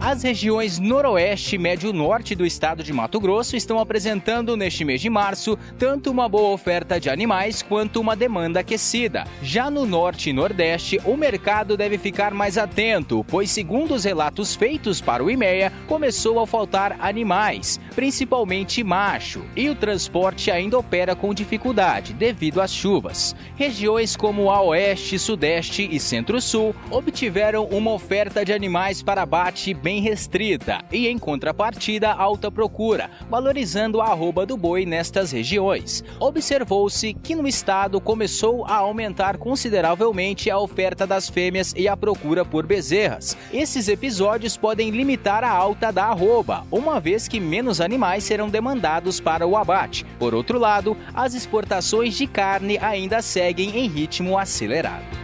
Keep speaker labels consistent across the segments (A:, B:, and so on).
A: As regiões noroeste e médio norte do estado de Mato Grosso estão apresentando neste mês de março tanto uma boa oferta de animais quanto uma demanda aquecida. Já no norte e nordeste, o mercado deve ficar mais atento, pois segundo os relatos feitos para o IMEA, começou a faltar animais, principalmente macho, e o transporte ainda opera com dificuldade devido às chuvas. Regiões como a oeste, sudeste e centro-sul obtiveram uma oferta de animais para abate bem restrita e, em contrapartida, alta procura, valorizando a arroba do boi nestas regiões. Observou-se que no estado começou a aumentar consideravelmente a oferta das fêmeas e a procura por bezerras. Esses episódios podem limitar a alta da arroba, uma vez que menos animais serão demandados para o abate. Por outro lado, as exportações de carne ainda seguem em ritmo acelerado.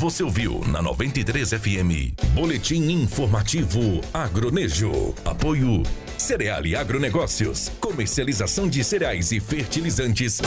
B: Você ouviu na 93 FM. Boletim informativo Agronejo. Apoio Cereal e Agronegócios. Comercialização de cereais e fertilizantes.